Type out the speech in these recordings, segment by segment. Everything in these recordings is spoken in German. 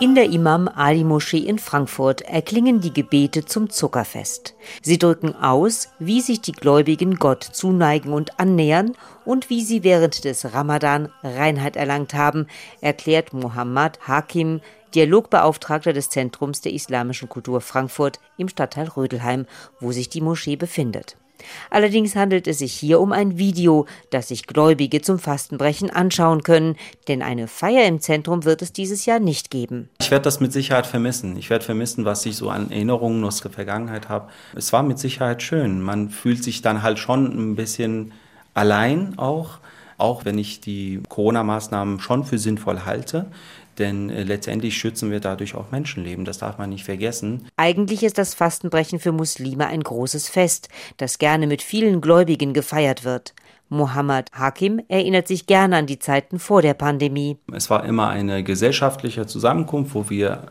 In der Imam Ali Moschee in Frankfurt erklingen die Gebete zum Zuckerfest. Sie drücken aus, wie sich die Gläubigen Gott zuneigen und annähern und wie sie während des Ramadan Reinheit erlangt haben, erklärt Muhammad Hakim, Dialogbeauftragter des Zentrums der islamischen Kultur Frankfurt im Stadtteil Rödelheim, wo sich die Moschee befindet. Allerdings handelt es sich hier um ein Video, das sich Gläubige zum Fastenbrechen anschauen können, denn eine Feier im Zentrum wird es dieses Jahr nicht geben. Ich werde das mit Sicherheit vermissen. Ich werde vermissen, was ich so an Erinnerungen aus der Vergangenheit habe. Es war mit Sicherheit schön. Man fühlt sich dann halt schon ein bisschen allein auch, auch wenn ich die Corona-Maßnahmen schon für sinnvoll halte. Denn äh, letztendlich schützen wir dadurch auch Menschenleben. Das darf man nicht vergessen. Eigentlich ist das Fastenbrechen für Muslime ein großes Fest, das gerne mit vielen Gläubigen gefeiert wird. Mohammed Hakim erinnert sich gerne an die Zeiten vor der Pandemie. Es war immer eine gesellschaftliche Zusammenkunft, wo wir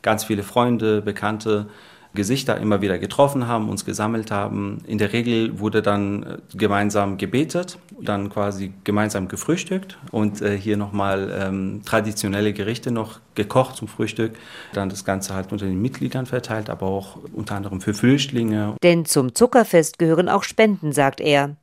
ganz viele Freunde, Bekannte, Gesichter immer wieder getroffen haben, uns gesammelt haben. In der Regel wurde dann äh, gemeinsam gebetet, dann quasi gemeinsam gefrühstückt und äh, hier nochmal ähm, traditionelle Gerichte noch gekocht zum Frühstück. Dann das Ganze halt unter den Mitgliedern verteilt, aber auch unter anderem für Flüchtlinge. Denn zum Zuckerfest gehören auch Spenden, sagt er.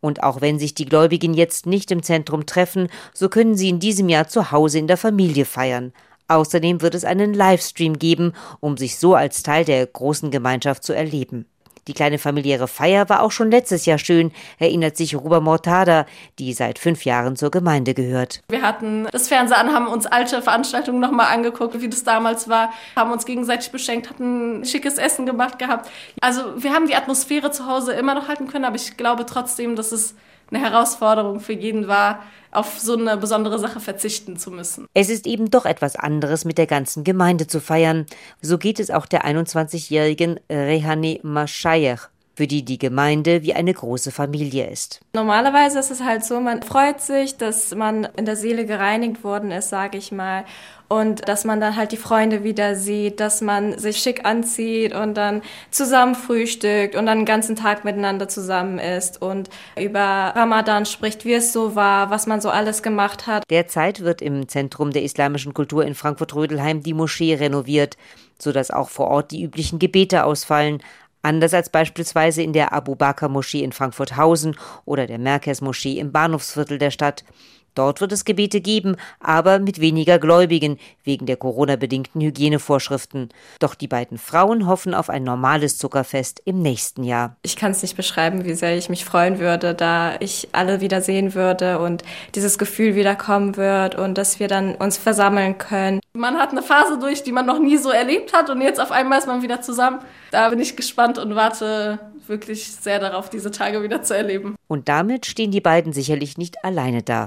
Und auch wenn sich die Gläubigen jetzt nicht im Zentrum treffen, so können sie in diesem Jahr zu Hause in der Familie feiern. Außerdem wird es einen Livestream geben, um sich so als Teil der großen Gemeinschaft zu erleben. Die kleine familiäre Feier war auch schon letztes Jahr schön, erinnert sich Ruba Mortada, die seit fünf Jahren zur Gemeinde gehört. Wir hatten das Fernseher an, haben uns alte Veranstaltungen nochmal angeguckt, wie das damals war, haben uns gegenseitig beschenkt, hatten schickes Essen gemacht gehabt. Also wir haben die Atmosphäre zu Hause immer noch halten können, aber ich glaube trotzdem, dass es eine Herausforderung für jeden war, auf so eine besondere Sache verzichten zu müssen. Es ist eben doch etwas anderes, mit der ganzen Gemeinde zu feiern. So geht es auch der 21-jährigen Rehani Mashayekh für die die Gemeinde wie eine große Familie ist. Normalerweise ist es halt so, man freut sich, dass man in der Seele gereinigt worden ist, sage ich mal. Und dass man dann halt die Freunde wieder sieht, dass man sich schick anzieht und dann zusammen frühstückt und dann den ganzen Tag miteinander zusammen ist und über Ramadan spricht, wie es so war, was man so alles gemacht hat. Derzeit wird im Zentrum der islamischen Kultur in Frankfurt-Rödelheim die Moschee renoviert, sodass auch vor Ort die üblichen Gebete ausfallen, Anders als beispielsweise in der Abu Bakr Moschee in Frankfurt-Hausen oder der Merkers Moschee im Bahnhofsviertel der Stadt. Dort wird es Gebete geben, aber mit weniger Gläubigen wegen der Corona-bedingten Hygienevorschriften. Doch die beiden Frauen hoffen auf ein normales Zuckerfest im nächsten Jahr. Ich kann es nicht beschreiben, wie sehr ich mich freuen würde, da ich alle wieder sehen würde und dieses Gefühl wieder kommen wird und dass wir dann uns versammeln können. Man hat eine Phase durch, die man noch nie so erlebt hat und jetzt auf einmal ist man wieder zusammen. Da bin ich gespannt und warte wirklich sehr darauf, diese Tage wieder zu erleben. Und damit stehen die beiden sicherlich nicht alleine da.